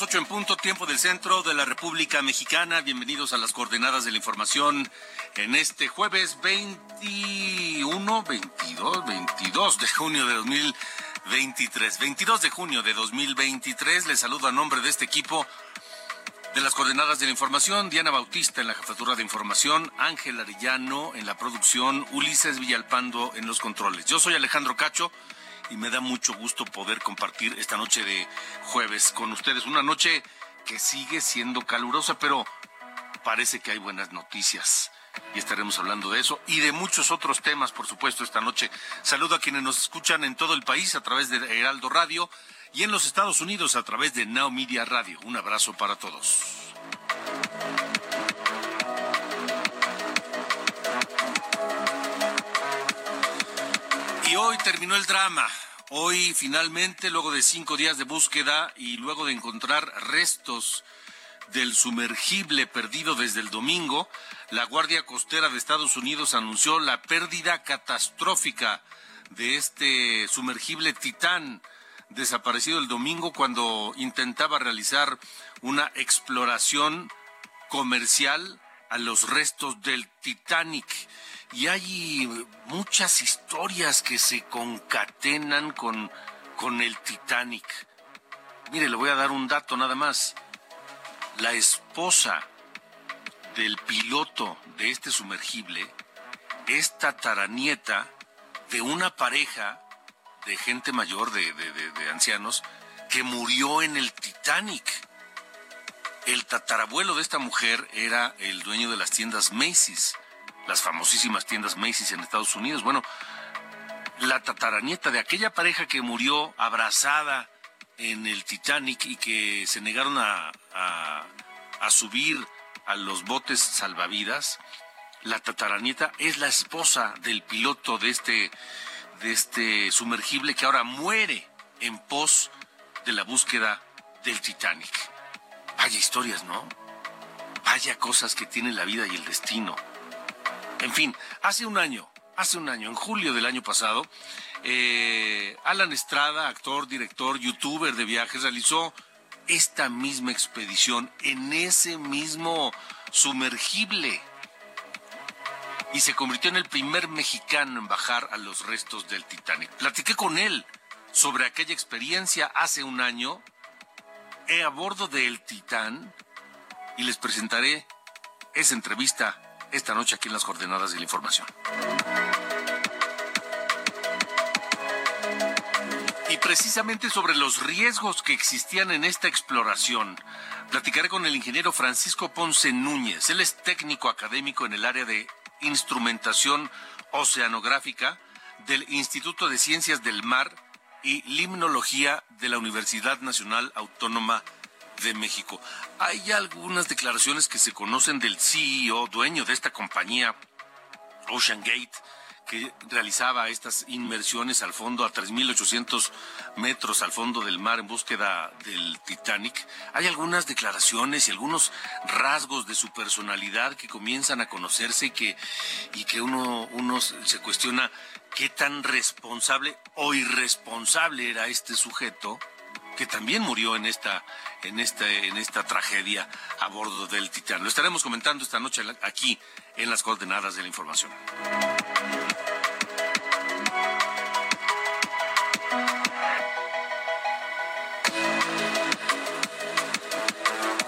Las 8 en punto, tiempo del centro de la República Mexicana. Bienvenidos a las coordenadas de la información en este jueves 21, 22, 22 de junio de 2023. 22 de junio de 2023. Les saludo a nombre de este equipo de las coordenadas de la información. Diana Bautista en la jefatura de información, Ángel Arellano en la producción, Ulises Villalpando en los controles. Yo soy Alejandro Cacho y me da mucho gusto poder compartir esta noche de jueves con ustedes. Una noche que sigue siendo calurosa, pero parece que hay buenas noticias. Y estaremos hablando de eso y de muchos otros temas, por supuesto, esta noche. Saludo a quienes nos escuchan en todo el país a través de Heraldo Radio y en los Estados Unidos a través de Now Media Radio. Un abrazo para todos. Hoy terminó el drama. Hoy finalmente, luego de cinco días de búsqueda y luego de encontrar restos del sumergible perdido desde el domingo, la Guardia Costera de Estados Unidos anunció la pérdida catastrófica de este sumergible Titán desaparecido el domingo cuando intentaba realizar una exploración comercial a los restos del Titanic y hay muchas historias que se concatenan con, con el Titanic. Mire, le voy a dar un dato nada más. La esposa del piloto de este sumergible es tataranieta de una pareja de gente mayor, de, de, de, de ancianos, que murió en el Titanic. El tatarabuelo de esta mujer era el dueño de las tiendas Macy's las famosísimas tiendas Macy's en Estados Unidos. Bueno, la tataranieta de aquella pareja que murió abrazada en el Titanic y que se negaron a, a, subir a los botes salvavidas, la tataranieta es la esposa del piloto de este, de este sumergible que ahora muere en pos de la búsqueda del Titanic. Vaya historias, ¿no? Vaya cosas que tiene la vida y el destino. En fin, hace un año, hace un año, en julio del año pasado, eh, Alan Estrada, actor, director, youtuber de viajes, realizó esta misma expedición en ese mismo sumergible y se convirtió en el primer mexicano en bajar a los restos del Titanic. Platiqué con él sobre aquella experiencia hace un año a bordo del Titán y les presentaré esa entrevista esta noche aquí en las coordenadas de la información. Y precisamente sobre los riesgos que existían en esta exploración, platicaré con el ingeniero Francisco Ponce Núñez. Él es técnico académico en el área de instrumentación oceanográfica del Instituto de Ciencias del Mar y Limnología de la Universidad Nacional Autónoma de México. Hay algunas declaraciones que se conocen del CEO, dueño de esta compañía, Ocean Gate, que realizaba estas inmersiones al fondo a 3.800 metros al fondo del mar en búsqueda del Titanic. Hay algunas declaraciones y algunos rasgos de su personalidad que comienzan a conocerse y que, y que uno, uno se cuestiona qué tan responsable o irresponsable era este sujeto que también murió en esta, en esta, en esta tragedia a bordo del Titán. Lo estaremos comentando esta noche aquí en las coordenadas de la información.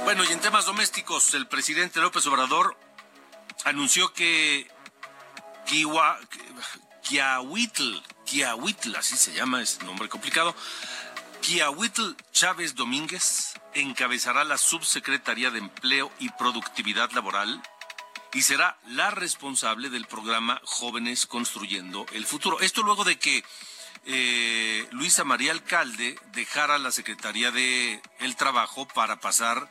Bueno, y en temas domésticos, el presidente López Obrador anunció que Kiahuitl, Kiahuitl, así se llama, es nombre complicado, Kiahuitl Chávez Domínguez encabezará la Subsecretaría de Empleo y Productividad Laboral y será la responsable del programa Jóvenes Construyendo el Futuro. Esto luego de que eh, Luisa María Alcalde dejara la Secretaría de el Trabajo para pasar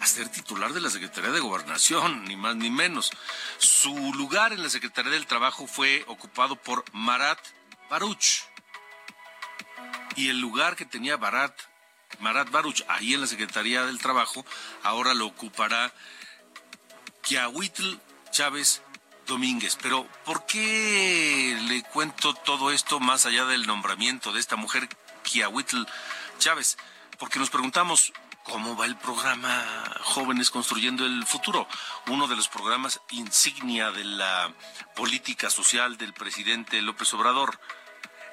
a ser titular de la Secretaría de Gobernación, ni más ni menos. Su lugar en la Secretaría del Trabajo fue ocupado por Marat Baruch. Y el lugar que tenía Marat, Marat Baruch ahí en la Secretaría del Trabajo, ahora lo ocupará Kiahuitl Chávez Domínguez. Pero, ¿por qué le cuento todo esto más allá del nombramiento de esta mujer, Kiahuitl Chávez? Porque nos preguntamos, ¿cómo va el programa Jóvenes Construyendo el Futuro? Uno de los programas insignia de la política social del presidente López Obrador.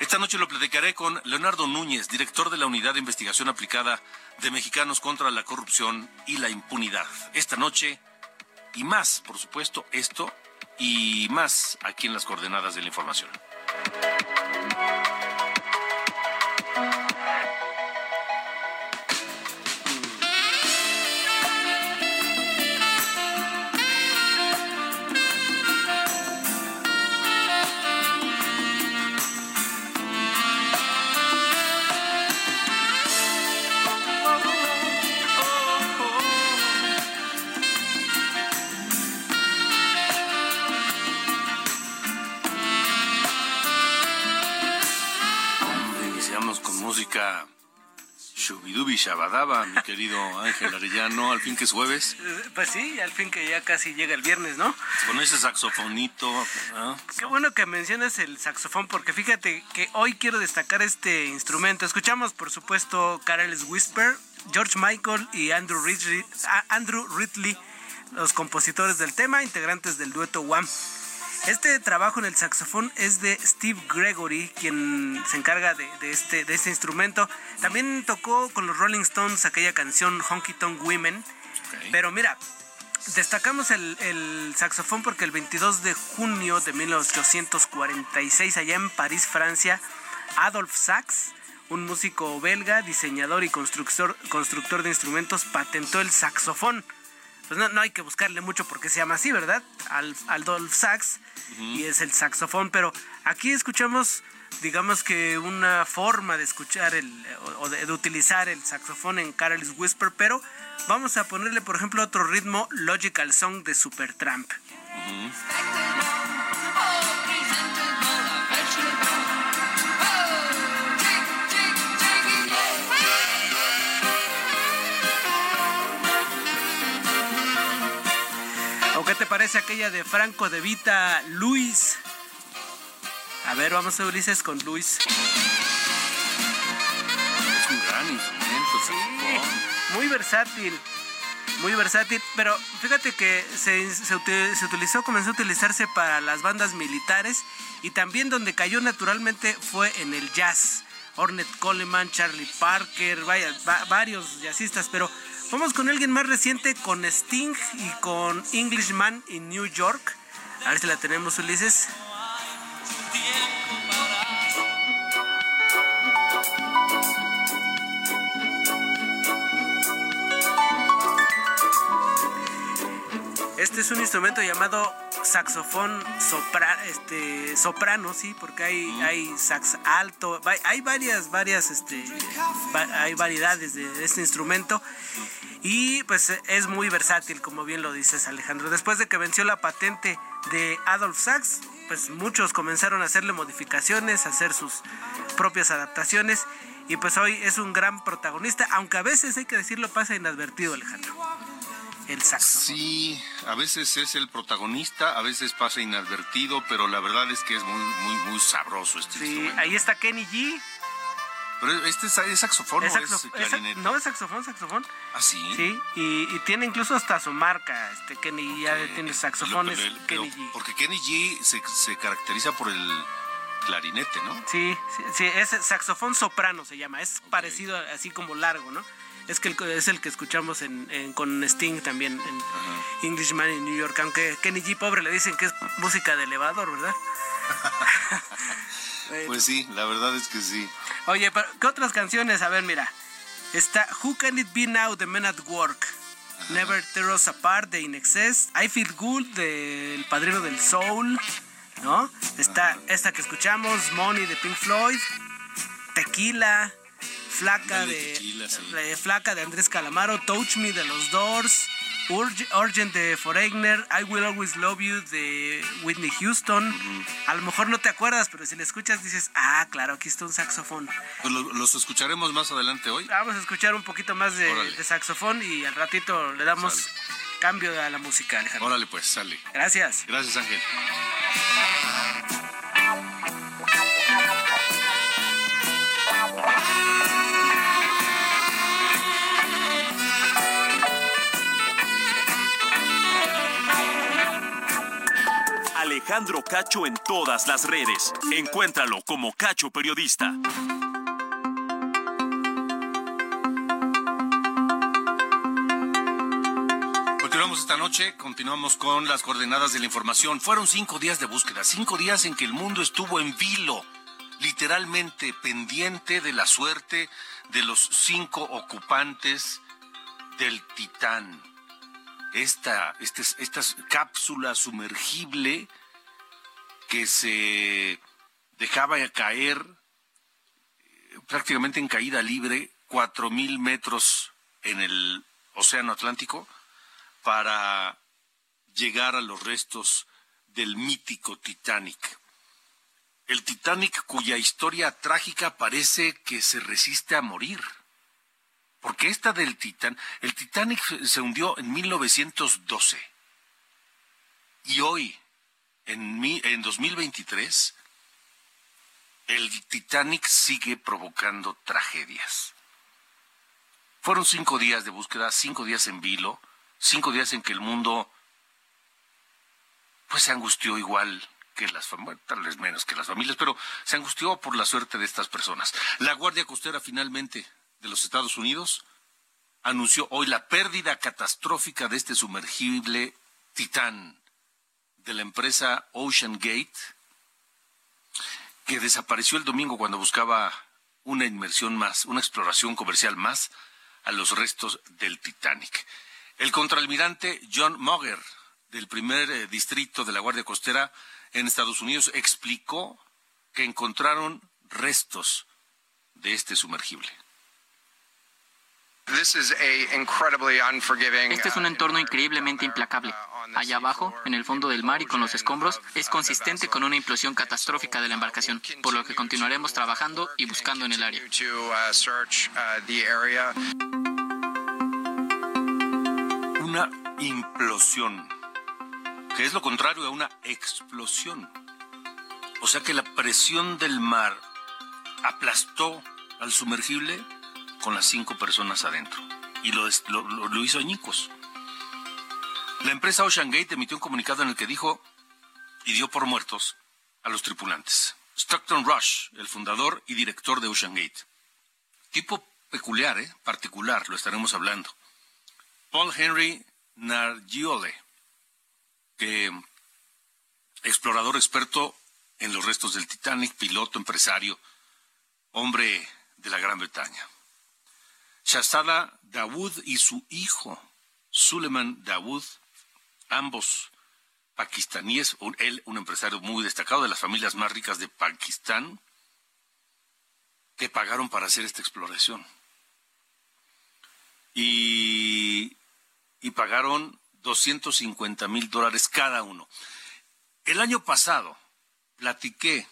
Esta noche lo platicaré con Leonardo Núñez, director de la Unidad de Investigación Aplicada de Mexicanos contra la Corrupción y la Impunidad. Esta noche y más, por supuesto, esto y más aquí en las coordenadas de la información. Shubidubi Shabadaba, mi querido Ángel Arellano, al fin que es jueves. Pues sí, al fin que ya casi llega el viernes, ¿no? Con ese saxofonito. Qué bueno que mencionas el saxofón, porque fíjate que hoy quiero destacar este instrumento. Escuchamos, por supuesto, Carel's Whisper, George Michael y Andrew Ridley, Andrew Ridley, los compositores del tema, integrantes del dueto Wham. Este trabajo en el saxofón es de Steve Gregory, quien se encarga de, este, de este instrumento. También tocó con los Rolling Stones aquella canción Honky Tonk Women. Pero mira, destacamos el, saxofón porque el 22 de junio de 1846, allá en París, Francia, Adolf Sax, un músico belga, diseñador y constructor, constructor de instrumentos, patentó el saxofón pues no, hay que buscarle mucho porque se llama así, ¿verdad? Al, Y es el saxofón, pero aquí escuchamos digamos que una forma de escuchar el, o de, utilizar el saxofón en Carol's Whisper, pero vamos a ponerle, por ejemplo, otro ritmo, Logical Song de Supertramp. Te parece aquella de Franco de Vita, Luis? A ver, vamos a Ulises con Luis. Es un gran instrumento, sí, muy versátil. Muy versátil, pero fíjate que se, se, utilizó, comenzó a utilizarse para las bandas militares y también donde cayó naturalmente fue en el jazz. Ornette Coleman, Charlie Parker, vaya, varios jazzistas, pero Vamos con alguien más reciente, con Sting y con Englishman in New York. A ver si la tenemos, Ulises. Este es un instrumento llamado saxofón este, soprano, sí, porque hay, hay sax alto, hay varias, varias, este, hay variedades de este instrumento. Y pues es muy versátil, como bien lo dices Alejandro. Después de que venció la patente de Adolf Sachs, pues muchos comenzaron a hacerle modificaciones, a hacer sus propias adaptaciones. Y pues hoy es un gran protagonista, aunque a veces hay que decirlo pasa inadvertido Alejandro el Sí, a veces es el protagonista, a veces pasa inadvertido, pero la verdad es que es muy, muy, muy sabroso este Sí, ahí está Kenny G. Pero este es, saxofón, ¿Es, es clarinete? no, es saxofón, saxofón. ¿Ah, sí? Sí, y, tiene incluso hasta su marca, este Kenny G, ya tiene saxofones, Kenny G. Porque Kenny G se, se caracteriza por el clarinete, ¿no? Sí, sí, sí, es saxofón soprano se llama, es parecido así como largo, ¿no? Es que el- es el que escuchamos en, en- con Sting también en Englishman in New York, aunque Kenny G pobre le dicen que es música de elevador, ¿verdad? Bueno. Pues sí, la verdad es que sí. Oye, pero, ¿qué otras canciones? A ver, mira. Está Who Can It Be Now de Men at Work. Never Tear Us Apart de In Excess. I Feel Good de El Padrino del Soul. ¿No? Está esta que escuchamos, Money de Pink Floyd. Tequila. Flaca de, Tequila, sí. de Flaca de Andrés Calamaro. Touch Me de Los Doors. Urg- Urgent de Foreigner. I Will Always Love You de Whitney Houston. A lo mejor no te acuerdas, pero si la escuchas dices, ah, claro, aquí está un saxofón. Pues lo- los escucharemos más adelante hoy. Vamos a escuchar un poquito más de, saxofón y al ratito le damos Sale. cambio a la música, Alejandro. Órale, pues, sale. Gracias. Gracias, Ángel. Alejandro Cacho en todas las redes. Encuéntralo como Cacho Periodista. Continuamos esta noche, continuamos con las coordenadas de la información. Fueron cinco días de búsqueda, cinco días en que el mundo estuvo en vilo, literalmente pendiente de la suerte de los cinco ocupantes del Titán. Esta, este- esta cápsula sumergible que se dejaba caer eh, prácticamente en caída libre, cuatro mil metros en el Océano Atlántico, para llegar a los restos del mítico Titanic. El Titanic cuya historia trágica parece que se resiste a morir. Porque esta del Titán, el Titanic se hundió en 1912. Y hoy, en, mi- en 2023, el Titanic sigue provocando tragedias. Fueron cinco días de búsqueda, cinco días en vilo, cinco días en que el mundo pues se angustió igual que las familias, tal vez menos que las familias, pero se angustió por la suerte de estas personas. La Guardia Costera finalmente de los Estados Unidos anunció hoy la pérdida catastrófica de este sumergible Titán de la empresa Ocean Gate, que desapareció el domingo cuando buscaba una inmersión más, una exploración comercial más a los restos del Titanic. El contraalmirante John Mogger, del primer eh, distrito de la Guardia Costera en Estados Unidos, explicó que encontraron restos de este sumergible. Este es un entorno increíblemente implacable. Allá abajo, en el fondo del mar y con los escombros, es consistente con una implosión catastrófica de la embarcación, por lo que continuaremos trabajando y buscando en el área. Una implosión, que es lo contrario a una explosión. O sea que la presión del mar aplastó al sumergible con las cinco personas adentro. Y lo, lo- lo hizo añicos. La empresa Ocean Gate emitió un comunicado en el que dijo y dio por muertos a los tripulantes. Stockton Rush, el fundador y director de Ocean Gate. Tipo peculiar, ¿eh? particular, lo estaremos hablando. Paul Henry Nargiole, explorador experto en los restos del Titanic, piloto, empresario, hombre de la Gran Bretaña. Shahzada Dawood y su hijo, Suleiman Dawood, ambos pakistaníes, un- él un empresario muy destacado de las familias más ricas de Pakistán, que pagaron para hacer esta exploración. Y, pagaron 250 mil dólares cada uno. El año pasado platiqué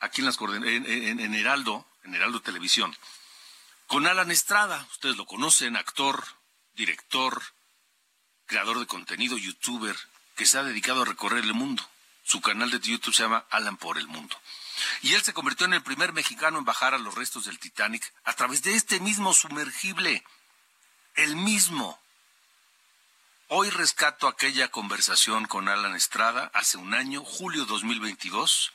aquí en, las en, en- en Heraldo, en Heraldo Televisión, con Alan Estrada. Ustedes lo conocen, actor, director, creador de contenido, youtuber, que se ha dedicado a recorrer el mundo. Su canal de YouTube se llama Alan por el Mundo. Y él se convirtió en el primer mexicano en bajar a los restos del Titanic a través de este mismo sumergible. El mismo. Hoy rescato aquella conversación con Alan Estrada hace un año, julio 2022,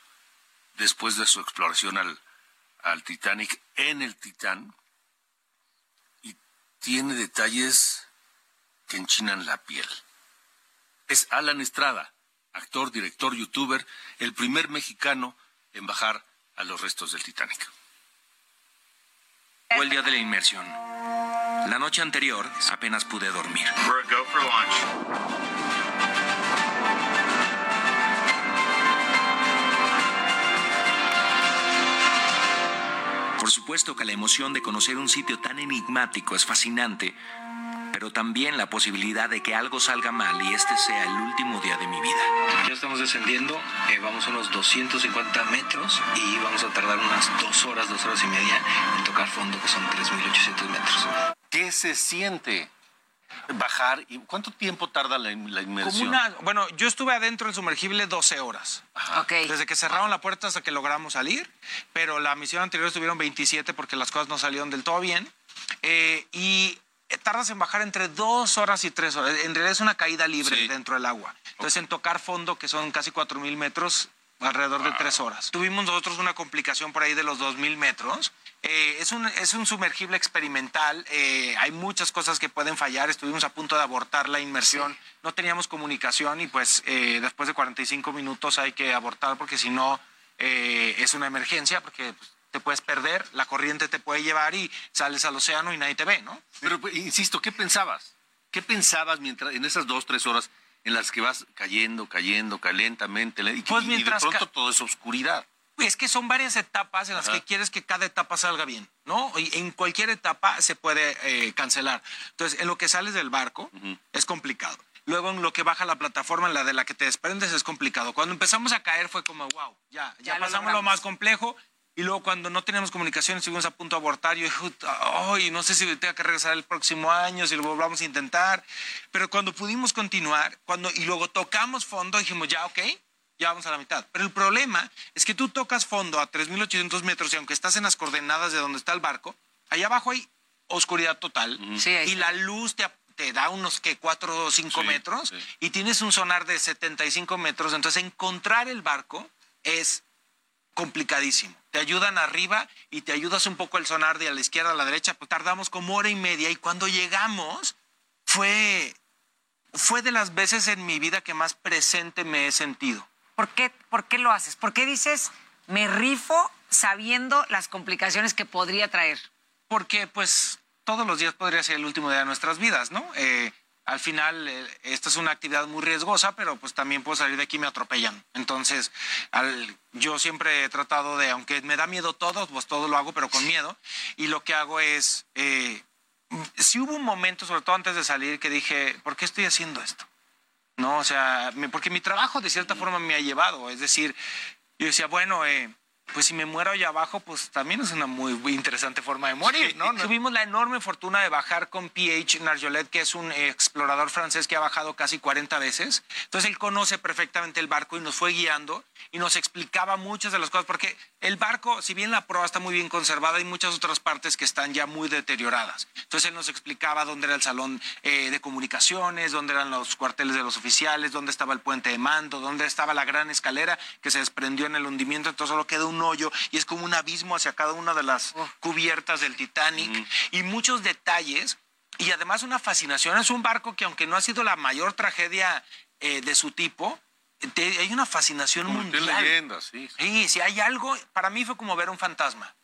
después de su exploración al, al Titanic en el Titán y tiene detalles que enchinan la piel. Es Alan Estrada, actor, director, youtuber, el primer mexicano en bajar a los restos del Titanic. Fue el día de la inmersión. La noche anterior apenas pude dormir. Por supuesto que la emoción de conocer un sitio tan enigmático es fascinante, pero también la posibilidad de que algo salga mal y este sea el último día de mi vida. Ya estamos descendiendo, eh, vamos a unos 250 metros y vamos a tardar unas dos horas, dos horas y media en tocar fondo, que son 3.800 metros. ¿Qué se siente bajar? ¿Y cuánto tiempo tarda la, la inmersión? Como una, bueno, yo estuve adentro en sumergible 12 horas. Ok. Desde que cerraron la puerta hasta que logramos salir, pero la misión anterior estuvieron 27 porque las cosas no salieron del todo bien. Eh, y tardas en bajar entre dos horas y tres horas. En realidad es una caída libre Sí. dentro del agua. Entonces, en tocar fondo, que son casi 4.000 metros, alrededor de tres horas. Tuvimos nosotros una complicación por ahí de los 2.000 metros. Eh, es, un, es un sumergible experimental. eh, hay muchas cosas que pueden fallar. Estuvimos a punto de abortar la inmersión. No teníamos comunicación y pues eh, después de 45 minutos hay que abortar porque si no eh, es una emergencia porque pues, te puedes perder, la corriente te puede llevar y sales al océano y nadie te ve, ¿no? Pero, pues, insisto, ¿qué pensabas? ¿Qué pensabas mientras en esas dos, tres horas en las que vas cayendo, cayendo, calentamente? Y, Pues y de mientras pronto ca- todo es oscuridad. Es que son varias etapas en las Ajá. que quieres que cada etapa salga bien, ¿no? Y en cualquier etapa se puede eh, cancelar. Entonces, en lo que sales del barco es complicado. Luego, en lo que baja la plataforma, en la de la que te desprendes, es complicado. Cuando empezamos a caer fue como, wow, ya, ya, Ya lo pasamos lo, logramos. más complejo. Y luego, cuando no teníamos comunicación, estuvimos a punto de abortar. Yo dije, ay, no sé si tenga que regresar el próximo año, si lo volvamos a intentar. Pero cuando pudimos continuar, cuando y luego tocamos fondo, dijimos, ya, ok, ya vamos a la mitad. Pero el problema es que tú tocas fondo a 3.800 metros y aunque estás en las coordenadas de donde está el barco, allá abajo hay oscuridad total Sí, y la luz te, te da unos que 4 o 5 Sí, metros sí. y tienes un sonar de 75 metros. Entonces encontrar el barco es complicadísimo. Te ayudan arriba y te ayudas un poco el sonar de a la izquierda a la derecha, pues tardamos como hora y media y cuando llegamos fue, fue de las veces en mi vida que más presente me he sentido. ¿Por qué, ¿Por qué lo haces? ¿Por qué dices, me rifo sabiendo las complicaciones que podría traer? Porque pues todos los días podría ser el último día de nuestras vidas, ¿no? Eh, al final, eh, esta es una actividad muy riesgosa, pero pues también puedo salir de aquí y me atropellan. Entonces, al- yo siempre he tratado de, aunque me da miedo todo, pues todo lo hago, pero con miedo. Y lo que hago es, eh, si hubo un momento, sobre todo antes de salir, que dije, ¿por qué estoy haciendo esto? ¿no? O sea, me- porque mi trabajo de cierta forma me ha llevado. Es decir, yo decía, bueno, eh, pues si me muero allá abajo, pues también es una muy, interesante forma de morir, ¿no? Tuvimos la enorme fortuna de bajar con PH Narjolet, que es un explorador francés que ha bajado casi 40 veces. Entonces él conoce perfectamente el barco y nos fue guiando y nos explicaba muchas de las cosas, porque el barco, si bien la proa está muy bien conservada, hay muchas otras partes que están ya muy deterioradas. Entonces él nos explicaba dónde era el salón eh, de comunicaciones, dónde eran los cuarteles de los oficiales, dónde estaba el puente de mando, dónde estaba la gran escalera que se desprendió en el hundimiento, entonces solo queda un hoyo y es como un abismo hacia cada una de las cubiertas del Titanic y muchos detalles y además una fascinación. Es un barco que aunque no ha sido la mayor tragedia eh, de su tipo, te- hay una fascinación Como mundial. leyenda, sí. Sí, si hay algo, para mí fue como ver un fantasma.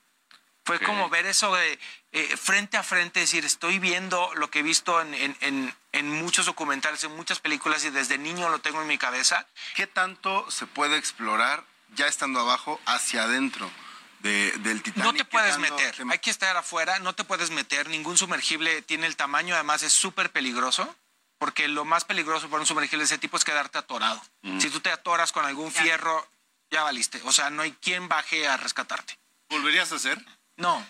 Fue Ok. como ver eso de eh, frente a frente, decir, estoy viendo lo que he visto en, en- en- en muchos documentales, en muchas películas y desde niño lo tengo en mi cabeza. ¿Qué tanto se puede explorar ya estando abajo hacia adentro de- del Titanic? No te ¿Qué puedes meter, te- hay que estar afuera, no te puedes meter, ningún sumergible tiene el tamaño, además es súper peligroso, porque lo más peligroso para un sumergible de ese tipo es quedarte atorado. Si tú te atoras con algún fierro, ya valiste, o sea, no hay quien baje a rescatarte. ¿Volverías a hacer? No,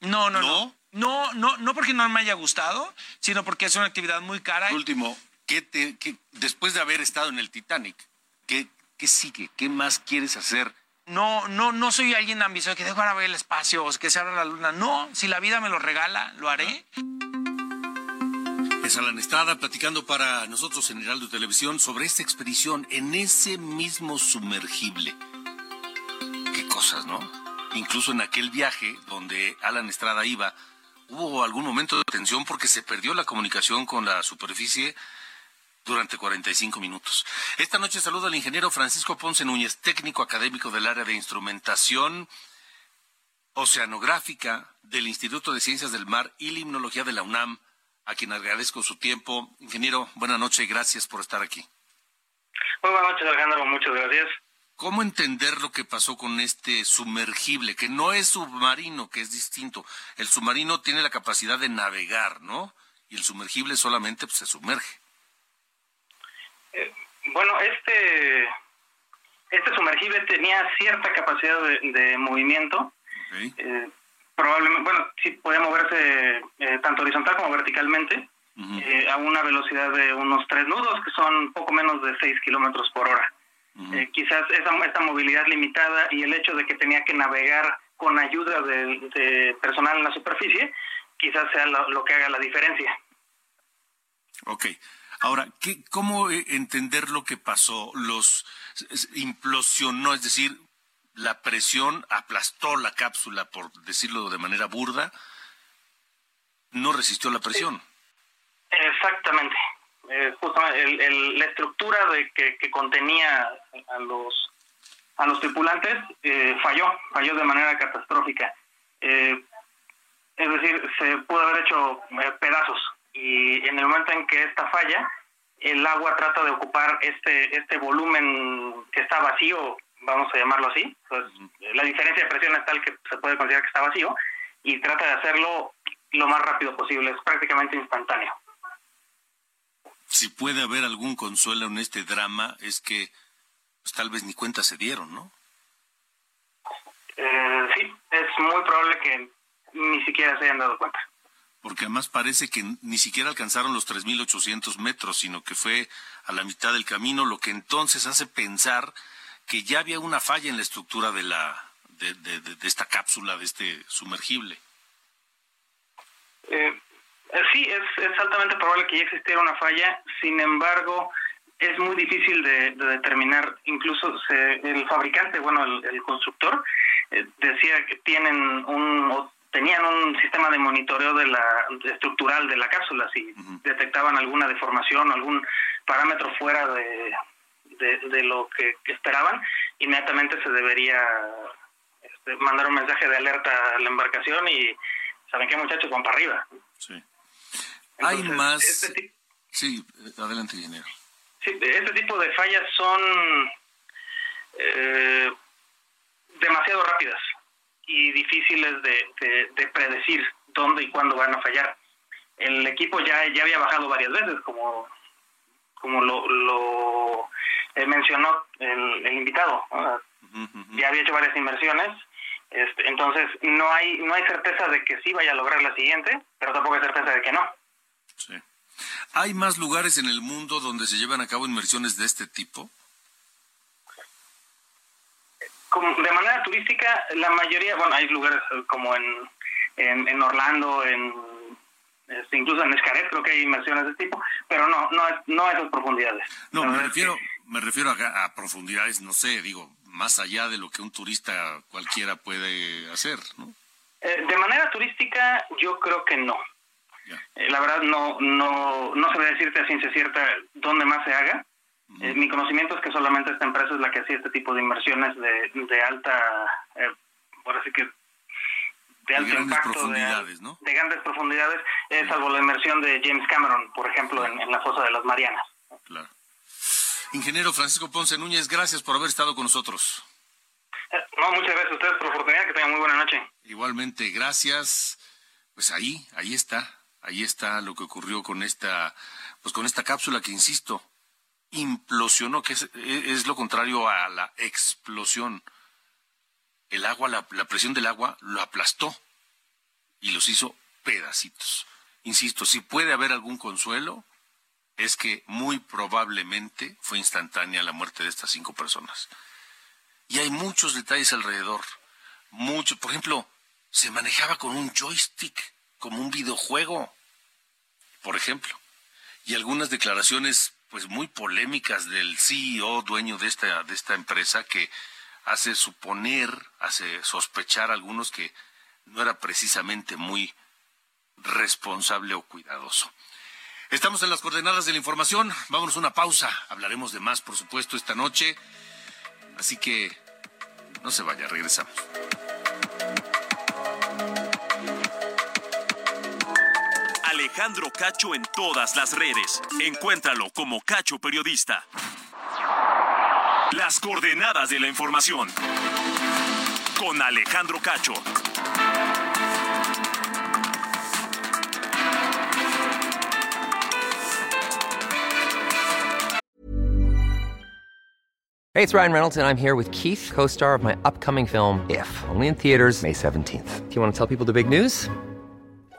no, no, no. ¿No? No, no, no porque no me haya gustado, sino porque es una actividad muy cara. Último, ¿qué te, qué- después de haber estado en el Titanic, ¿qué, qué sigue? ¿Qué más quieres hacer? No, no, no soy alguien ambicioso que dejo ahora el espacio que se abra la luna. No, si la vida me lo regala, lo haré. Es Alan Estrada platicando para nosotros en Heraldo Televisión sobre esta expedición en ese mismo sumergible. Qué cosas, ¿no? Incluso en aquel viaje donde Alan Estrada iba, hubo algún momento de tensión porque se perdió la comunicación con la superficie durante 45 minutos. Esta noche saludo al ingeniero Francisco Ponce Núñez, técnico académico del área de instrumentación oceanográfica del Instituto de Ciencias del Mar y Limnología de la UNAM, a quien agradezco su tiempo. Ingeniero, buenas noches y gracias por estar aquí. Muy buenas noches, Alejandro, muchas gracias. ¿Cómo entender lo que pasó con este sumergible, que no es submarino, que es distinto? El submarino tiene la capacidad de navegar, ¿no? Y el sumergible solamente pues, se sumerge. Eh, bueno, este, este sumergible tenía cierta capacidad de, movimiento. Eh, probablemente, bueno, sí podía moverse eh, tanto horizontal como verticalmente a una velocidad de unos tres nudos, que son poco menos de seis kilómetros por hora. quizás esa, esta movilidad limitada y el hecho de que tenía que navegar con ayuda de, personal en la superficie, quizás sea lo, lo que haga la diferencia. Ok. Ahora, ¿qué, ¿cómo eh, entender lo que pasó? Los implosionó, es decir, la presión aplastó la cápsula, por decirlo de manera burda, no resistió la presión. Exactamente. Eh, justamente la estructura de que, contenía a los a los tripulantes eh, falló, falló de manera catastrófica. es decir, se pudo haber hecho pedazos y en el momento en que esta falla, el agua trata de ocupar este, este volumen que está vacío, vamos a llamarlo así, pues, la diferencia de presión es tal que se puede considerar que está vacío, y trata de hacerlo lo más rápido posible, es prácticamente instantáneo. Si puede haber algún consuelo en este drama, es que pues, tal vez ni cuenta se dieron, ¿no? Eh, sí, es muy probable que ni siquiera se hayan dado cuenta porque además parece que ni siquiera alcanzaron los 3.800 metros, sino que fue a la mitad del camino, lo que entonces hace pensar que ya había una falla en la estructura de la de, esta cápsula, de este sumergible. Eh, eh, sí, es, altamente probable que ya existiera una falla, sin embargo, es muy difícil de, determinar, incluso el fabricante, bueno, el, constructor, eh, decía que tienen un tenían un sistema de monitoreo de la estructural de la cápsula si detectaban alguna deformación o algún parámetro fuera de, de, lo que, esperaban inmediatamente se debería este, mandar un mensaje de alerta a la embarcación y saben qué muchachos van para arriba. Sí. Hay más este sí adelante ingeniero. sí este tipo de fallas son eh, demasiado rápidas y difíciles de, de, predecir dónde y cuándo van a fallar. El equipo ya, ya había bajado varias veces, como, como lo, lo eh, mencionó el, invitado. Ya había hecho varias inversiones, este, entonces no hay, no hay certeza de que sí vaya a lograr la siguiente, pero tampoco hay certeza de que no. Sí. ¿Hay más lugares en el mundo donde se llevan a cabo inversiones de este tipo? De manera turística, la mayoría, bueno, hay lugares eh, como en, en, Orlando, en este, incluso en Escaret creo que hay inmersiones de tipo, pero no, no, no a esas profundidades. No, me refiero, me refiero a, profundidades, no sé, digo, más allá de lo que un turista cualquiera puede hacer, ¿no? Eh, de manera turística, yo creo que no. Eh, la verdad, no, no, no sabría decirte a ciencia cierta dónde más se haga. Eh, mi conocimiento es que solamente esta empresa es la que hacía este tipo de inversiones de, de alta, eh, por así que de alto impacto, de, de, grandes profundidades, es salvo la inversión de James Cameron, por ejemplo, en, la fosa de las Marianas. Claro. Ingeniero Francisco Ponce Núñez, gracias por haber estado con nosotros. Eh, no, muchas gracias a ustedes por la oportunidad, que tengan muy buena noche. Igualmente, gracias. Pues ahí, ahí está, ahí está lo que ocurrió con esta, pues con esta cápsula que insisto, implosionó, que es, lo contrario a la explosión. El agua, la, presión del agua lo aplastó y los hizo pedacitos. Insisto, si puede haber algún consuelo, es que muy probablemente fue instantánea la muerte de estas cinco personas. Y hay muchos detalles alrededor. Mucho, por ejemplo, se manejaba con un joystick, como un videojuego, por ejemplo. Y algunas declaraciones pues muy polémicas del CEO, dueño de esta, de esta empresa, que hace suponer, hace sospechar a algunos que no era precisamente muy responsable o cuidadoso. Estamos en las coordenadas de la información. Vámonos a una pausa. Hablaremos de más, por supuesto, esta noche. Así que no se vaya, regresamos. Alejandro Cacho en todas las redes. Encuéntralo como Cacho Periodista. Las coordenadas de la información. Con Alejandro Cacho. Hey, it's Ryan Reynolds, and I'm here with Keith, co star of my upcoming film, If, only in theaters, May 17th. Do you want to tell people the big news?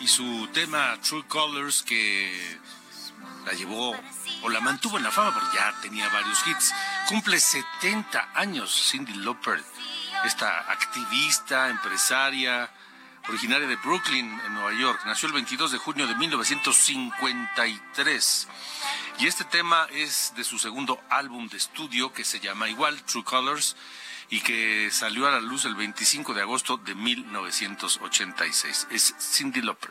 Y su tema True Colors que la llevó o la mantuvo en la fama porque ya tenía varios hits. Cumple 70 años Cindy Lauper, esta activista, empresaria, originaria de Brooklyn, en Nueva York. Nació el 22 de junio de 1953. Y este tema es de su segundo álbum de estudio que se llama igual, True Colors, y que salió a la luz el 25 de agosto de 1986. Es Cindy Lauper.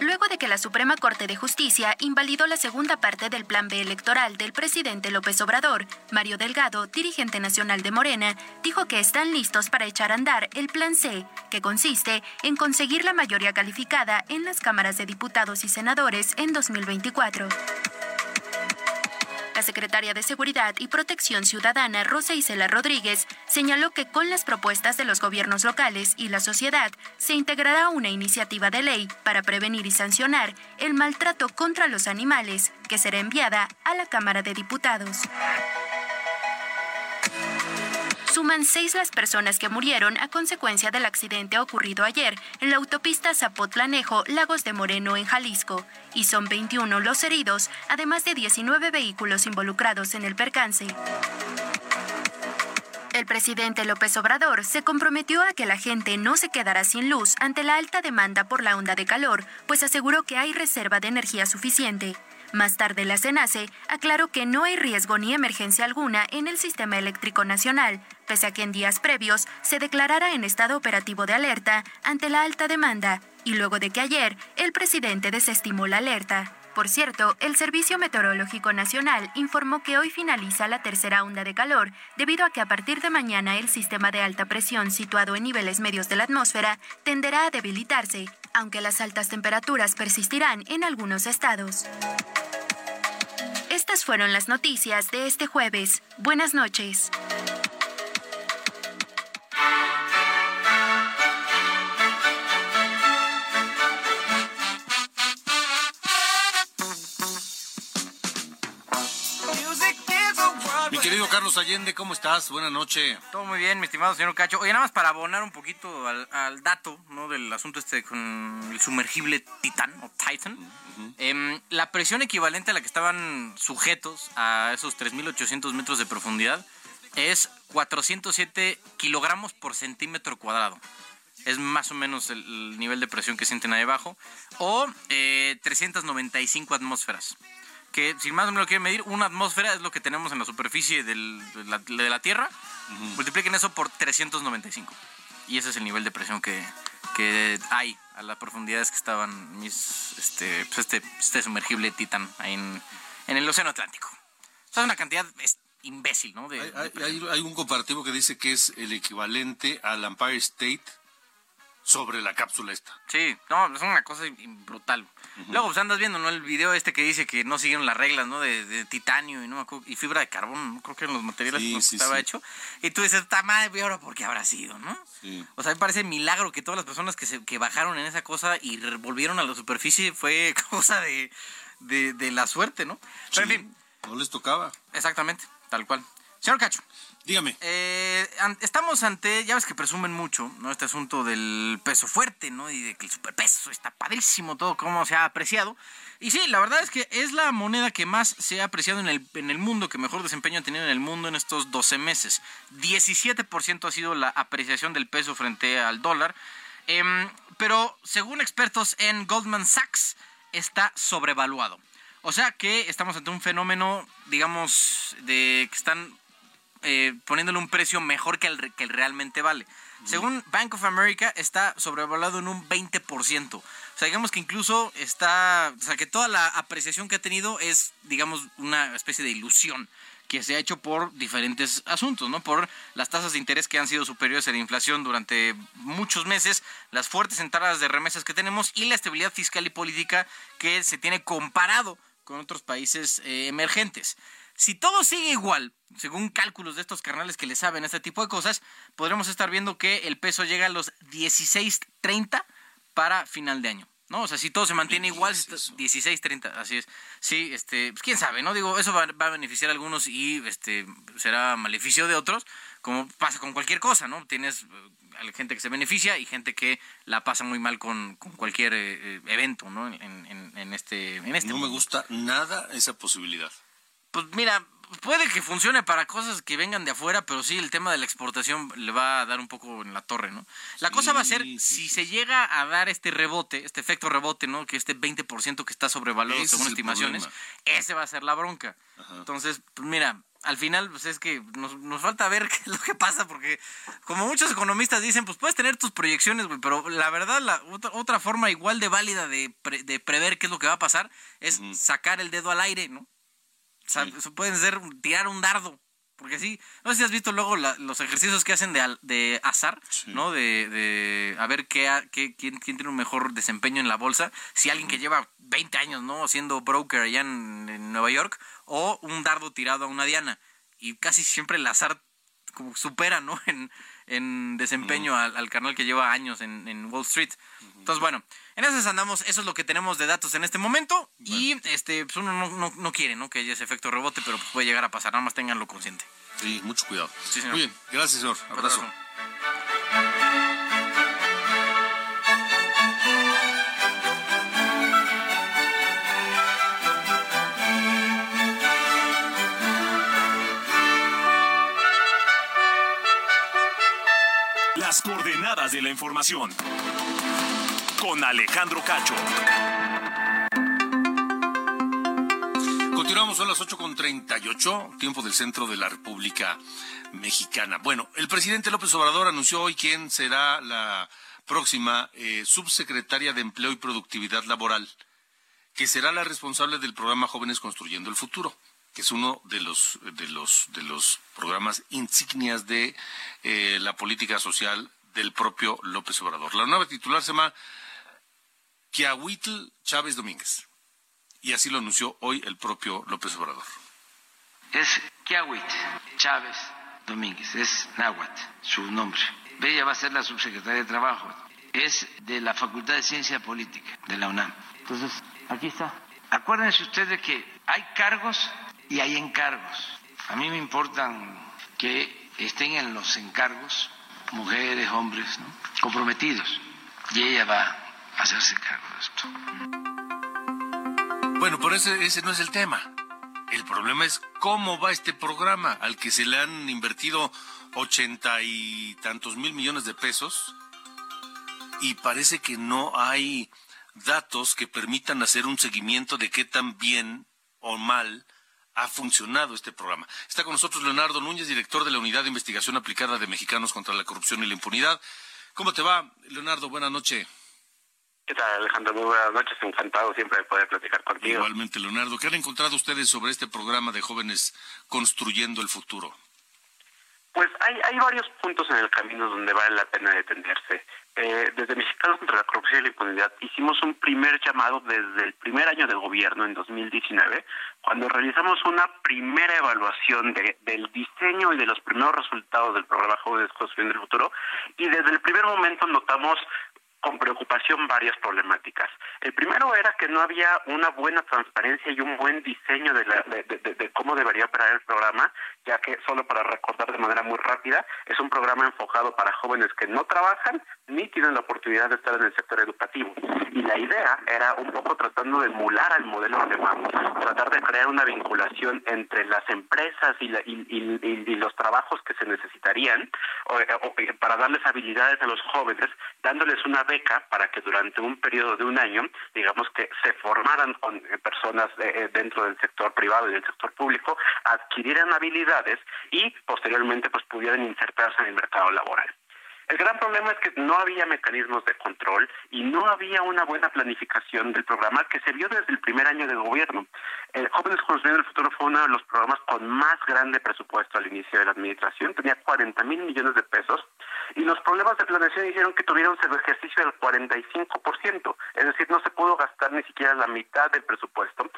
Luego de que la Suprema Corte de Justicia invalidó la segunda parte del Plan B electoral del presidente López Obrador, Mario Delgado, dirigente nacional de Morena, dijo que están listos para echar a andar el Plan C, que consiste en conseguir la mayoría calificada en las cámaras de diputados y senadores en 2024. La secretaria de Seguridad y Protección Ciudadana, Rosa Isela Rodríguez, señaló que con las propuestas de los gobiernos locales y la sociedad se integrará una iniciativa de ley para prevenir y sancionar el maltrato contra los animales, que será enviada a la Cámara de Diputados. Suman seis las personas que murieron a consecuencia del accidente ocurrido ayer en la autopista Zapotlanejo, Lagos de Moreno, en Jalisco, y son 21 los heridos, además de 19 vehículos involucrados en el percance. El presidente López Obrador se comprometió a que la gente no se quedará sin luz ante la alta demanda por la onda de calor, pues aseguró que hay reserva de energía suficiente. Más tarde, la CENACE aclaró que no hay riesgo ni emergencia alguna en el sistema eléctrico nacional, pese a que en días previos se declarara en estado operativo de alerta ante la alta demanda, y luego de que ayer el presidente desestimó la alerta. Por cierto, el Servicio Meteorológico Nacional informó que hoy finaliza la tercera onda de calor, debido a que a partir de mañana el sistema de alta presión situado en niveles medios de la atmósfera tenderá a debilitarse, aunque las altas temperaturas persistirán en algunos estados. Estas fueron las noticias de este jueves. Buenas noches. Carlos Allende, ¿cómo estás? Buenas noches. Todo muy bien, mi estimado señor Cacho. Oye, nada más para abonar un poquito al, al dato, ¿no? Del asunto este con el sumergible Titan o Titan. Em, la presión equivalente a la que estaban sujetos a esos 3.800 metros de profundidad es 407 kilogramos por centímetro cuadrado. Es más o menos el, el nivel de presión que sienten ahí abajo. O eh, 395 atmósferas. Que si más o menos lo quieren medir, una atmósfera es lo que tenemos en la superficie del- de, la, de la Tierra. Multipliquen eso por 395. Y ese es el nivel de presión que, que hay a las profundidades que estaban mis este, pues este, este sumergible Titan ahí en, en el Océano Atlántico. O sea, es una cantidad imbécil, ¿no? De- Hay, de hay un comparativo que dice que es el equivalente al Empire State sobre la cápsula esta. Sí, no, es una cosa brutal. Luego pues andas viendo, ¿no? El video este que dice que no siguieron las reglas, ¿no? De, de titanio y no y fibra de carbón, no creo que eran los materiales Sí, que sí, estaba sí. hecho. Y tú dices, está madre, ¿y ahora por qué habrá sido, no? Sí. O sea, me parece milagro que todas las personas que, se, que bajaron en esa cosa y volvieron a la superficie fue cosa de, de, de la suerte, ¿no? Pero en fin, No les tocaba. exactamente, tal cual. Señor Cacho. Dígame. Eh, estamos ante, ya ves que presumen mucho, ¿no? Este asunto del peso fuerte, ¿no? Y de que el superpeso está padrísimo, todo cómo se ha apreciado. Y sí, la verdad es que es la moneda que más se ha apreciado en el, en el mundo, que mejor desempeño ha tenido en el mundo en estos 12 meses. 17% ha sido la apreciación del peso frente al dólar. Em, pero según expertos en Goldman Sachs, está sobrevaluado. O sea que estamos ante un fenómeno, digamos, de que están eh, poniéndole un precio mejor que el, que realmente vale. Según Bank of America, está sobrevaluado en un 20%. O sea, digamos que incluso está, o sea, que toda la apreciación que ha tenido es, digamos, una especie de ilusión que se ha hecho por diferentes asuntos, ¿no? Por las tasas de interés que han sido superiores a la inflación durante muchos meses, las fuertes entradas de remesas que tenemos y la estabilidad fiscal y política que se tiene comparado con otros países eh, emergentes. Si todo sigue igual, según cálculos de estos carnales que le saben este tipo de cosas, podremos estar viendo que el peso llega a los 16.30 para final de año. ¿No? O sea, si todo se mantiene igual, si está- 16.30, así es. Sí, este, pues quién sabe, ¿no? Digo, eso va, va a beneficiar a algunos y este será maleficio de otros, como pasa con cualquier cosa, ¿no? Tienes eh, gente que se beneficia y gente que la pasa muy mal con, con cualquier eh, eh, evento, ¿no? En, en- en este, en este No me gusta nada esa posibilidad. Pues mira, puede que funcione para cosas que vengan de afuera, pero sí el tema de la exportación le va a dar un poco en la torre, ¿no? La cosa va a ser si se llega a dar este rebote, este efecto rebote, ¿no? Que este 20% que está sobrevaluado Ese según es estimaciones, problema. ese va a ser la bronca. Entonces, pues mira, al final pues es que nos, nos falta ver qué es lo que pasa porque como muchos economistas dicen, pues puedes tener tus proyecciones, güey, pero la verdad la otra, otra forma igual de válida de, pre- de prever qué es lo que va a pasar es sacar el dedo al aire, ¿no? O sea, eso pueden ser tirar un dardo. Porque sí, no sé si has visto luego la- los ejercicios que hacen de, al- de azar, ¿no? De, de a ver qué, qué- quién, quién tiene un mejor desempeño en la bolsa. Si alguien que lleva 20 años, ¿no? Siendo broker allá en, en Nueva York, o un dardo tirado a una diana. Y casi siempre el azar supera, ¿no? En, en desempeño al, al carnal que lleva años en, en Wall Street. Entonces, bueno, en esas andamos, eso es lo que tenemos de datos en este momento. Y este, pues uno no, no, no quiere, ¿no? Que haya ese efecto rebote, pero pues puede llegar a pasar, nada más tenganlo consciente. Sí, mucho cuidado. Sí, señor. Muy bien, gracias, señor. Abrazo. Las coordenadas de la información. Con Alejandro Cacho. Continuamos, son las 8.38, tiempo del centro de la República Mexicana. Bueno, el presidente López Obrador anunció hoy quién será la próxima eh, subsecretaria de Empleo y Productividad Laboral, que será la responsable del programa Jóvenes Construyendo el Futuro, que es uno de los, de los, de los programas insignias de eh, la política social del propio López Obrador. La nueva titular se llama Kiahuitl Chávez Domínguez. Y así lo anunció hoy el propio López Obrador. Es Kiawit Chávez Domínguez, es náhuatl, su nombre. Ella va a ser la subsecretaria de Trabajo. Es de la Facultad de Ciencia Política de la UNAM. Entonces, aquí está. Acuérdense ustedes que hay cargos y hay encargos. A mí me importan que estén en los encargos mujeres, hombres, ¿no? comprometidos. Y ella va a hacerse cargo de esto. Bueno, pero ese, ese no es el tema. El problema es cómo va este programa al que se le han invertido ochenta y tantos mil millones de pesos y parece que no hay datos que permitan hacer un seguimiento de qué tan bien o mal ha funcionado este programa. Está con nosotros Leonardo Núñez, director de la Unidad de Investigación Aplicada de Mexicanos contra la Corrupción y la Impunidad. ¿Cómo te va, Leonardo? Buenas noches. ¿Qué tal, Alejandro? Muy buenas noches. Encantado siempre de poder platicar contigo. Igualmente, Leonardo. ¿Qué han encontrado ustedes sobre este programa de jóvenes construyendo el futuro? Pues hay, hay varios puntos en el camino donde vale la pena detenerse. Eh, desde Mexicanos contra la Corrupción y la Impunidad hicimos un primer llamado desde el primer año de gobierno, en 2019, cuando realizamos una primera evaluación de- del diseño y de los primeros resultados del programa Jóvenes Construyendo el Futuro, y desde el primer momento notamos con preocupación varias problemáticas. El primero era que no había una buena transparencia y un buen diseño de, la- de- cómo debería operar el programa, ya que solo para recordar de manera muy rápida, es un programa enfocado para jóvenes que no trabajan ni tienen la oportunidad de estar en el sector educativo. Y la idea era un poco tratando de emular al modelo alemán, tratar de crear una vinculación entre las empresas y, la- y- los trabajos que se necesitarían o- o- para darles habilidades a los jóvenes, dándoles una beca para que durante un periodo de un año, digamos que se formaran con eh, personas eh, eh, dentro del sector privado y del sector público, adquirieran habilidades y posteriormente pues pudieran insertarse en el mercado laboral. El gran problema es que no había mecanismos de control y no había una buena planificación del programa que se vio desde el primer año de gobierno. El Jóvenes Construyendo el Futuro fue uno de los programas con más grande presupuesto al inicio de la administración, tenía 40 mil millones de pesos y los problemas de planeación hicieron que tuviera un ejercicio del 45%, es decir, no se pudo gastar ni siquiera la mitad del presupuesto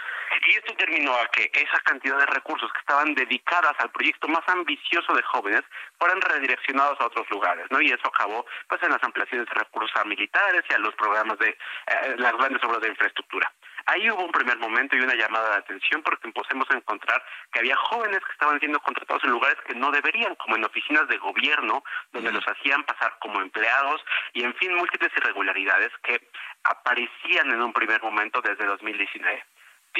y esto terminó a que esa cantidad de recursos que estaban dedicadas al proyecto más ambicioso de jóvenes fueran redireccionados a otros lugares, ¿no? Y eso acabó pues en las ampliaciones de recursos a militares y a los programas de eh, las grandes obras de infraestructura. Ahí hubo un primer momento y una llamada de atención porque empezamos a encontrar que había jóvenes que estaban siendo contratados en lugares que no deberían, como en oficinas de gobierno, donde los hacían pasar como empleados y, en fin, múltiples irregularidades que aparecían en un primer momento desde 2019.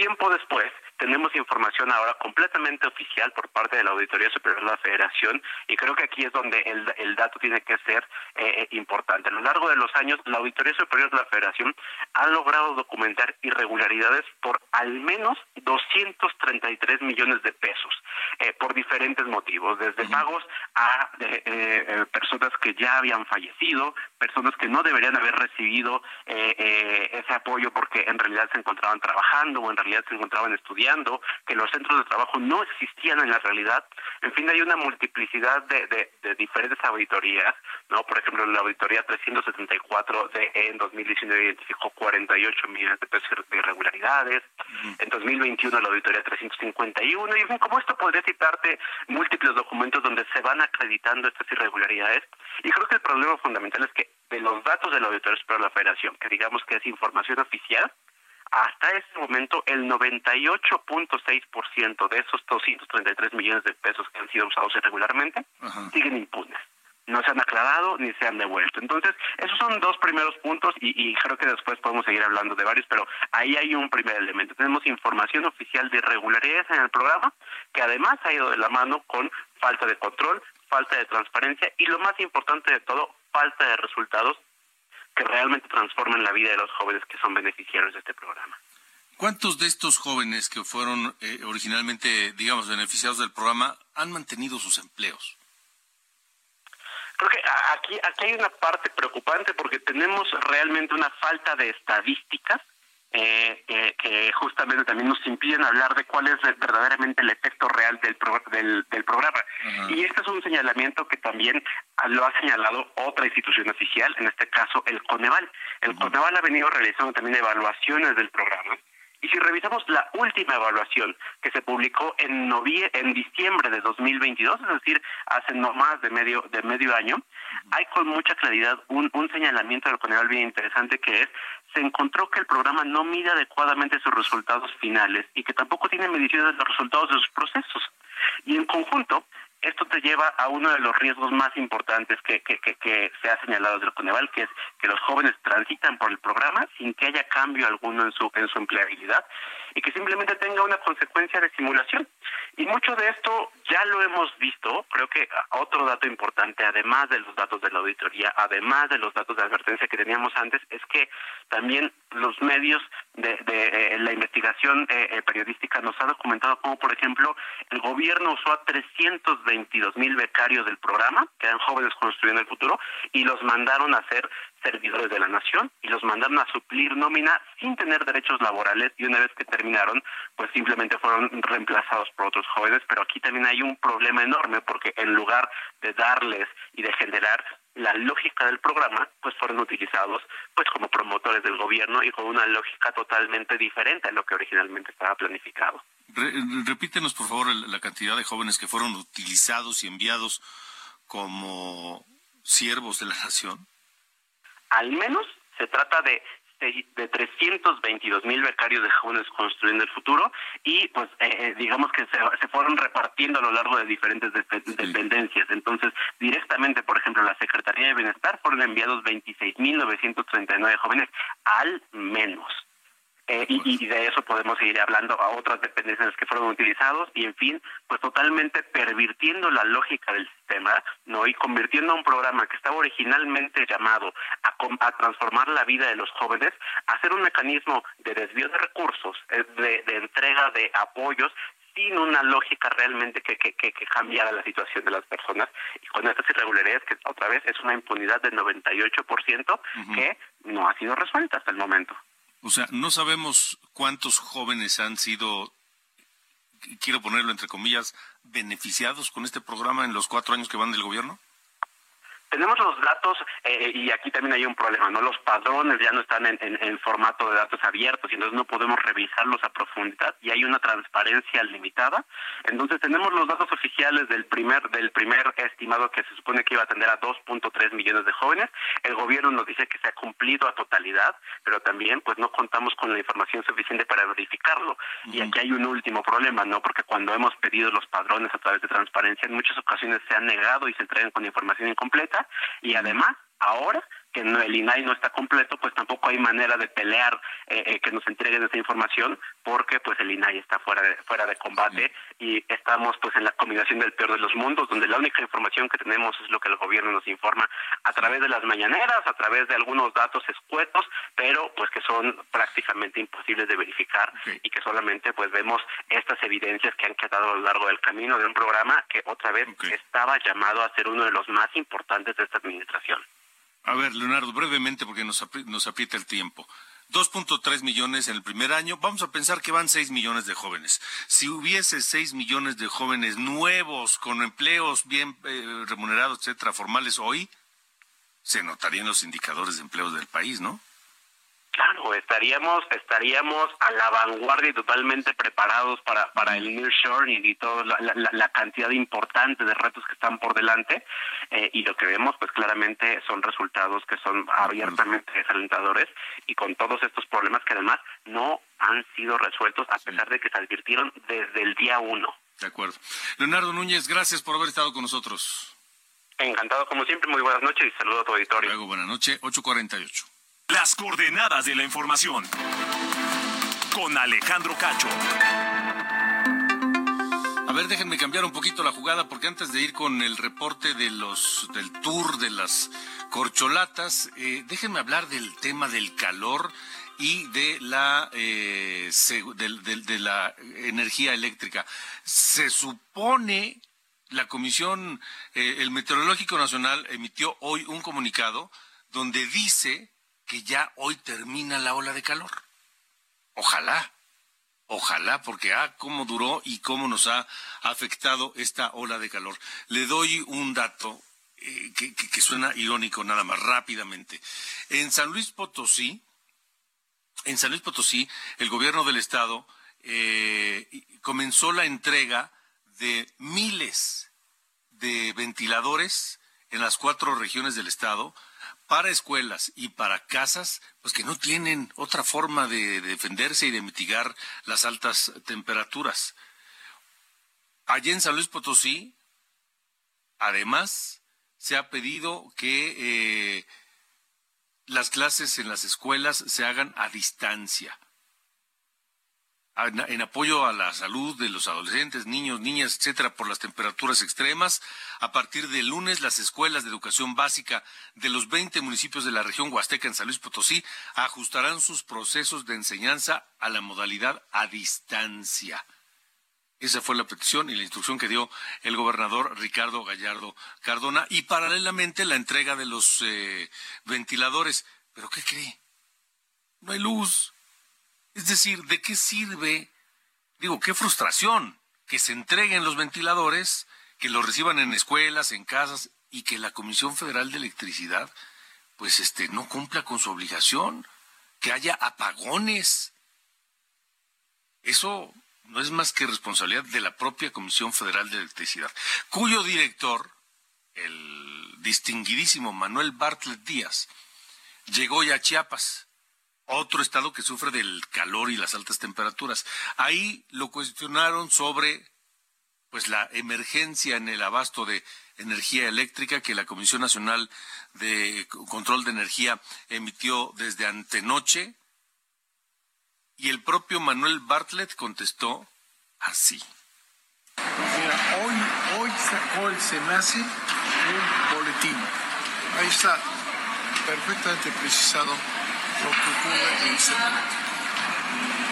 Tiempo después, tenemos información ahora completamente oficial por parte de la Auditoría Superior de la Federación y creo que aquí es donde el, el dato tiene que ser eh, eh, importante. A lo largo de los años, la Auditoría Superior de la Federación ha logrado documentar irregularidades por al menos 233 millones de pesos eh, por diferentes motivos, desde pagos a eh, personas que ya habían fallecido, personas que no deberían haber recibido ese apoyo porque en realidad se encontraban trabajando o en realidad se encontraban estudiando, que los centros de trabajo no existían en la realidad. En fin, hay una multiplicidad de, de- de diferentes auditorías, ¿no? Por ejemplo, la auditoría 374 de en 2019 identificó 48 millones de pesos de irregularidades. En 2021 la auditoría 351 y en fin, como esto podría citarte múltiples documentos donde se van acreditando estas irregularidades. Y creo que el problema fundamental es que de los datos de la Auditoría Superior de la Federación, que digamos que es información oficial, hasta este momento el 98.6% de esos 233 millones de pesos que han sido usados irregularmente siguen impunes. No se han aclarado ni se han devuelto. Entonces, esos son dos primeros puntos y, y creo que después podemos seguir hablando de varios, pero ahí hay un primer elemento. Tenemos información oficial de irregularidades en el programa que además ha ido de la mano con falta de control, falta de transparencia y lo más importante de todo, falta de resultados que realmente transformen la vida de los jóvenes que son beneficiarios de este programa. ¿Cuántos de estos jóvenes que fueron eh, originalmente, digamos, beneficiados del programa han mantenido sus empleos? Creo que aquí, aquí hay una parte preocupante porque tenemos realmente una falta de estadísticas eh, que, que justamente también nos impiden hablar de cuál es verdaderamente el efecto real del, pro- del, del programa. Y este es un señalamiento que también lo ha señalado otra institución oficial, en este caso el Coneval. El Coneval ha venido realizando también evaluaciones del programa. Y si revisamos la última evaluación que se publicó en novie en diciembre de 2022, es decir, hace no más de medio de medio año, hay con mucha claridad un, un señalamiento del Coneval bien interesante que es se encontró que el programa no mide adecuadamente sus resultados finales y que tampoco tiene mediciones de los resultados de sus procesos. Y en conjunto, esto te lleva a uno de los riesgos más importantes que, que, que, que se ha señalado desde el Coneval, que es que los jóvenes transitan por el programa sin que haya cambio alguno en su, en su empleabilidad y que simplemente tenga una consecuencia de simulación. Y mucho de esto ya lo hemos visto, creo que otro dato importante, además de los datos de la auditoría, además de los datos de advertencia que teníamos antes, es que también los medios de, de eh, la investigación eh, eh, periodística nos ha documentado como, por ejemplo, el gobierno usó a 322 mil becarios del programa, que eran jóvenes construyendo el futuro, y los mandaron a ser servidores de la nación y los mandaron a suplir nómina sin tener derechos laborales y una vez que terminaron, pues simplemente fueron reemplazados por otros jóvenes, pero aquí también hay un problema enorme porque en lugar de darles y de generar la lógica del programa, pues fueron utilizados pues como promotores del gobierno y con una lógica totalmente diferente a lo que originalmente estaba planificado. Re- repítenos, por favor, la cantidad de jóvenes que fueron utilizados y enviados como siervos de la nación. Al menos se trata de de 322 mil becarios de jóvenes construyendo el futuro y pues eh, eh, digamos que se, se fueron repartiendo a lo largo de diferentes dep- dependencias. Entonces, directamente, por ejemplo, la Secretaría de Bienestar fueron enviados 26.939 jóvenes al menos. Eh, y, y de eso podemos seguir hablando a otras dependencias que fueron utilizados y en fin, pues totalmente pervirtiendo la lógica del sistema, ¿no? Y convirtiendo a un programa que estaba originalmente llamado a, a transformar la vida de los jóvenes, a ser un mecanismo de desvío de recursos, eh, de, de entrega de apoyos sin una lógica realmente que, que, que, que cambiara la situación de las personas y con estas irregularidades que otra vez es una impunidad del 98% que no ha sido resuelta hasta el momento. O sea, no sabemos cuántos jóvenes han sido, quiero ponerlo entre comillas, beneficiados con este programa en los cuatro años que van del gobierno. Tenemos los datos eh, y aquí también hay un problema, ¿no? Los padrones ya no están en, en- en formato de datos abiertos y entonces no podemos revisarlos a profundidad y hay una transparencia limitada. Entonces tenemos los datos oficiales del primer del primer estimado que se supone que iba a atender a 2.3 millones de jóvenes. El gobierno nos dice que se ha cumplido a totalidad, pero también pues no contamos con la información suficiente para verificarlo. Y aquí hay un último problema, ¿no? Porque cuando hemos pedido los padrones a través de transparencia, en muchas ocasiones se han negado y se entregan con información incompleta y además ahora que no, el INAI no está completo, pues tampoco hay manera de pelear eh, eh, que nos entreguen esa información porque pues el INAI está fuera de, fuera de combate y estamos pues en la combinación del peor de los mundos, donde la única información que tenemos es lo que el gobierno nos informa a través de las mañaneras, a través de algunos datos escuetos, pero pues que son prácticamente imposibles de verificar y que solamente pues vemos estas evidencias que han quedado a lo largo del camino de un programa que otra vez estaba llamado a ser uno de los más importantes de esta administración. A ver, Leonardo, brevemente, porque nos, apri- nos aprieta el tiempo. 2.3 millones en el primer año, vamos a pensar que van 6 millones de jóvenes. Si hubiese 6 millones de jóvenes nuevos, con empleos bien eh, remunerados, etcétera, formales hoy, se notarían los indicadores de empleos del país, ¿no? Claro, estaríamos estaríamos a la vanguardia y totalmente preparados para, para el nearshoring y toda la, la, la cantidad importante de retos que están por delante eh, y lo que vemos pues claramente son resultados que son abiertamente desalentadores y con todos estos problemas que además no han sido resueltos a pesar de que se advirtieron desde el día uno. De acuerdo. Leonardo Núñez, gracias por haber estado con nosotros. Encantado como siempre, muy buenas noches y saludo a tu auditorio. Luego, buenas noches, 848. Las coordenadas de la información. Con Alejandro Cacho. A ver, déjenme cambiar un poquito la jugada porque antes de ir con el reporte de los del tour de las corcholatas, eh, déjenme hablar del tema del calor y de la eh, energía eléctrica. Se supone la Comisión, eh, el Meteorológico Nacional emitió hoy un comunicado donde dice que ya hoy termina la ola de calor. Ojalá. Ojalá, porque ah, cómo duró y cómo nos ha afectado esta ola de calor. Le doy un dato eh, que, suena irónico nada más, rápidamente. En San Luis Potosí, en San Luis Potosí, el gobierno del estado eh, comenzó la entrega de miles de ventiladores en las cuatro regiones del estado para escuelas y para casas, pues que no tienen otra forma de defenderse y de mitigar las altas temperaturas. Allá en San Luis Potosí, además, se ha pedido que eh, las clases en las escuelas se hagan a distancia en apoyo a la salud de los adolescentes, niños, niñas, etcétera, por las temperaturas extremas. A partir de lunes, las escuelas de educación básica de los 20 municipios de la región Huasteca en San Luis Potosí ajustarán sus procesos de enseñanza a la modalidad a distancia. Esa fue la petición y la instrucción que dio el gobernador Ricardo Gallardo Cardona y paralelamente la entrega de los eh, ventiladores. ¿Pero qué cree? No hay luz. Es decir, ¿de qué sirve? Digo, qué frustración que se entreguen los ventiladores, que los reciban en escuelas, en casas y que la Comisión Federal de Electricidad pues este no cumpla con su obligación, que haya apagones. Eso no es más que responsabilidad de la propia Comisión Federal de Electricidad, cuyo director, el distinguidísimo Manuel Bartlett Díaz, llegó ya a Chiapas otro estado que sufre del calor y las altas temperaturas. Ahí lo cuestionaron sobre pues la emergencia en el abasto de energía eléctrica que la Comisión Nacional de Control de Energía emitió desde antenoche y el propio Manuel Bartlett contestó así. Mira, hoy, hoy sacó el SENACE un boletín. Ahí está perfectamente precisado lo que ocurre en Senado.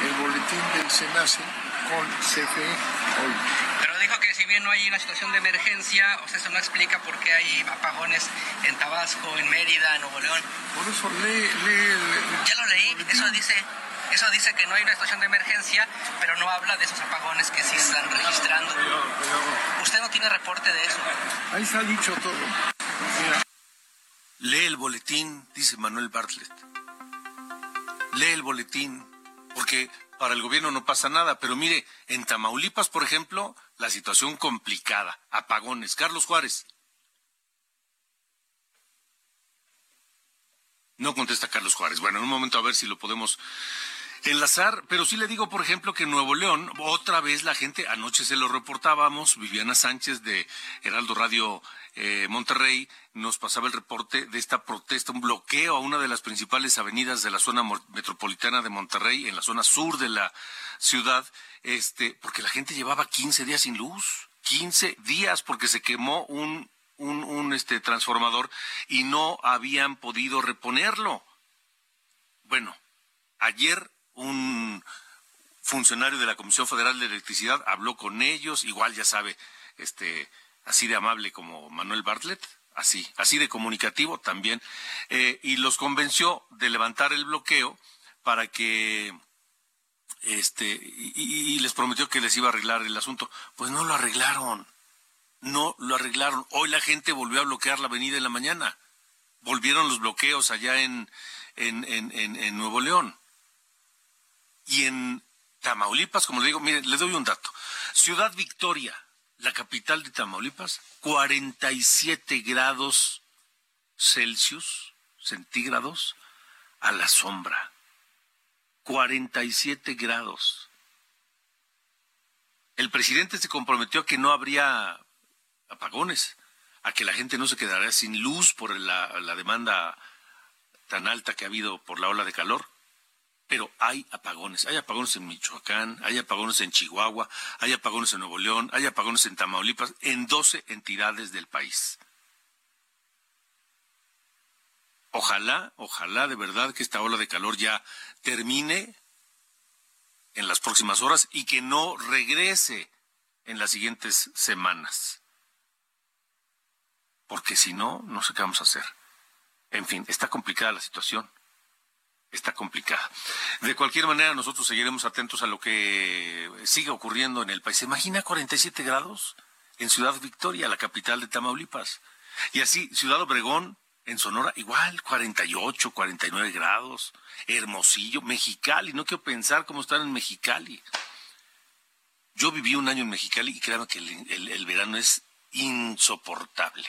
El boletín del SENACE con CFE hoy. Pero dijo que si bien no hay una situación de emergencia, o sea, eso no explica por qué hay apagones en Tabasco, en Mérida, en Nuevo León. Por eso lee, lee el, Ya lo leí, eso dice. Eso dice que no hay una situación de emergencia, pero no habla de esos apagones que sí están registrando. Usted no tiene reporte de eso. Ahí está dicho todo. Mira. Lee el boletín, dice Manuel Bartlett. Lee el boletín, porque para el gobierno no pasa nada. Pero mire, en Tamaulipas, por ejemplo, la situación complicada, apagones. Carlos Juárez. No contesta Carlos Juárez. Bueno, en un momento a ver si lo podemos enlazar, pero sí le digo, por ejemplo, que en Nuevo León, otra vez la gente, anoche se lo reportábamos, Viviana Sánchez de Heraldo Radio eh, Monterrey nos pasaba el reporte de esta protesta, un bloqueo a una de las principales avenidas de la zona metropolitana de Monterrey, en la zona sur de la ciudad, este, porque la gente llevaba 15 días sin luz, 15 días porque se quemó un, un, un este, transformador y no habían podido reponerlo. Bueno, ayer un funcionario de la Comisión Federal de Electricidad habló con ellos, igual ya sabe, este, así de amable como Manuel Bartlett, así, así de comunicativo también, eh, y los convenció de levantar el bloqueo para que este y, les prometió que les iba a arreglar el asunto. Pues no lo arreglaron, no lo arreglaron. Hoy la gente volvió a bloquear la avenida en la mañana. Volvieron los bloqueos allá en, en, en, en Nuevo León. Y en Tamaulipas, como le digo, mire, le doy un dato. Ciudad Victoria, la capital de Tamaulipas, 47 grados Celsius, centígrados, a la sombra. 47 grados. El presidente se comprometió a que no habría apagones, a que la gente no se quedaría sin luz por la, la demanda tan alta que ha habido por la ola de calor pero hay apagones. Hay apagones en Michoacán, hay apagones en Chihuahua, hay apagones en Nuevo León, hay apagones en Tamaulipas, en 12 entidades del país. Ojalá, ojalá de verdad que esta ola de calor ya termine en las próximas horas y que no regrese en las siguientes semanas. Porque si no, no sé qué vamos a hacer. En fin, está complicada la situación está complicada. De cualquier manera, nosotros seguiremos atentos a lo que sigue ocurriendo en el país. ¿Se imagina 47 grados en Ciudad Victoria, la capital de Tamaulipas? Y así, Ciudad Obregón, en Sonora, igual, 48, 49 grados. Hermosillo, Mexicali, no quiero pensar cómo están en Mexicali. Yo viví un año en Mexicali y créanme que el, el verano es insoportable.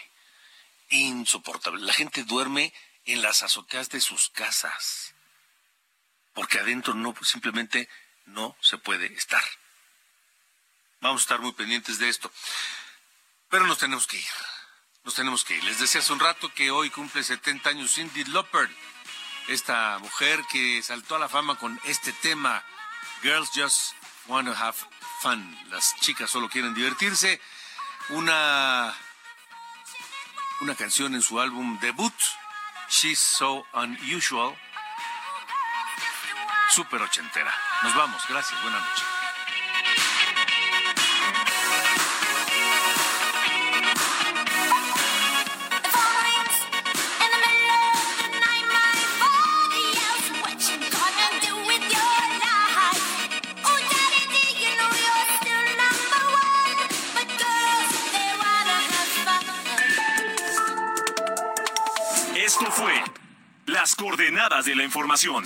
Insoportable. La gente duerme en las azoteas de sus casas porque adentro no simplemente no se puede estar. Vamos a estar muy pendientes de esto. Pero nos tenemos que ir. Nos tenemos que ir. Les decía hace un rato que hoy cumple 70 años Cindy Lauper, esta mujer que saltó a la fama con este tema, Girls Just Want to Have Fun. Las chicas solo quieren divertirse. Una, una canción en su álbum debut, She's So Unusual. Súper ochentera. Nos vamos. Gracias. Buenas noches. Esto fue Las coordenadas de la información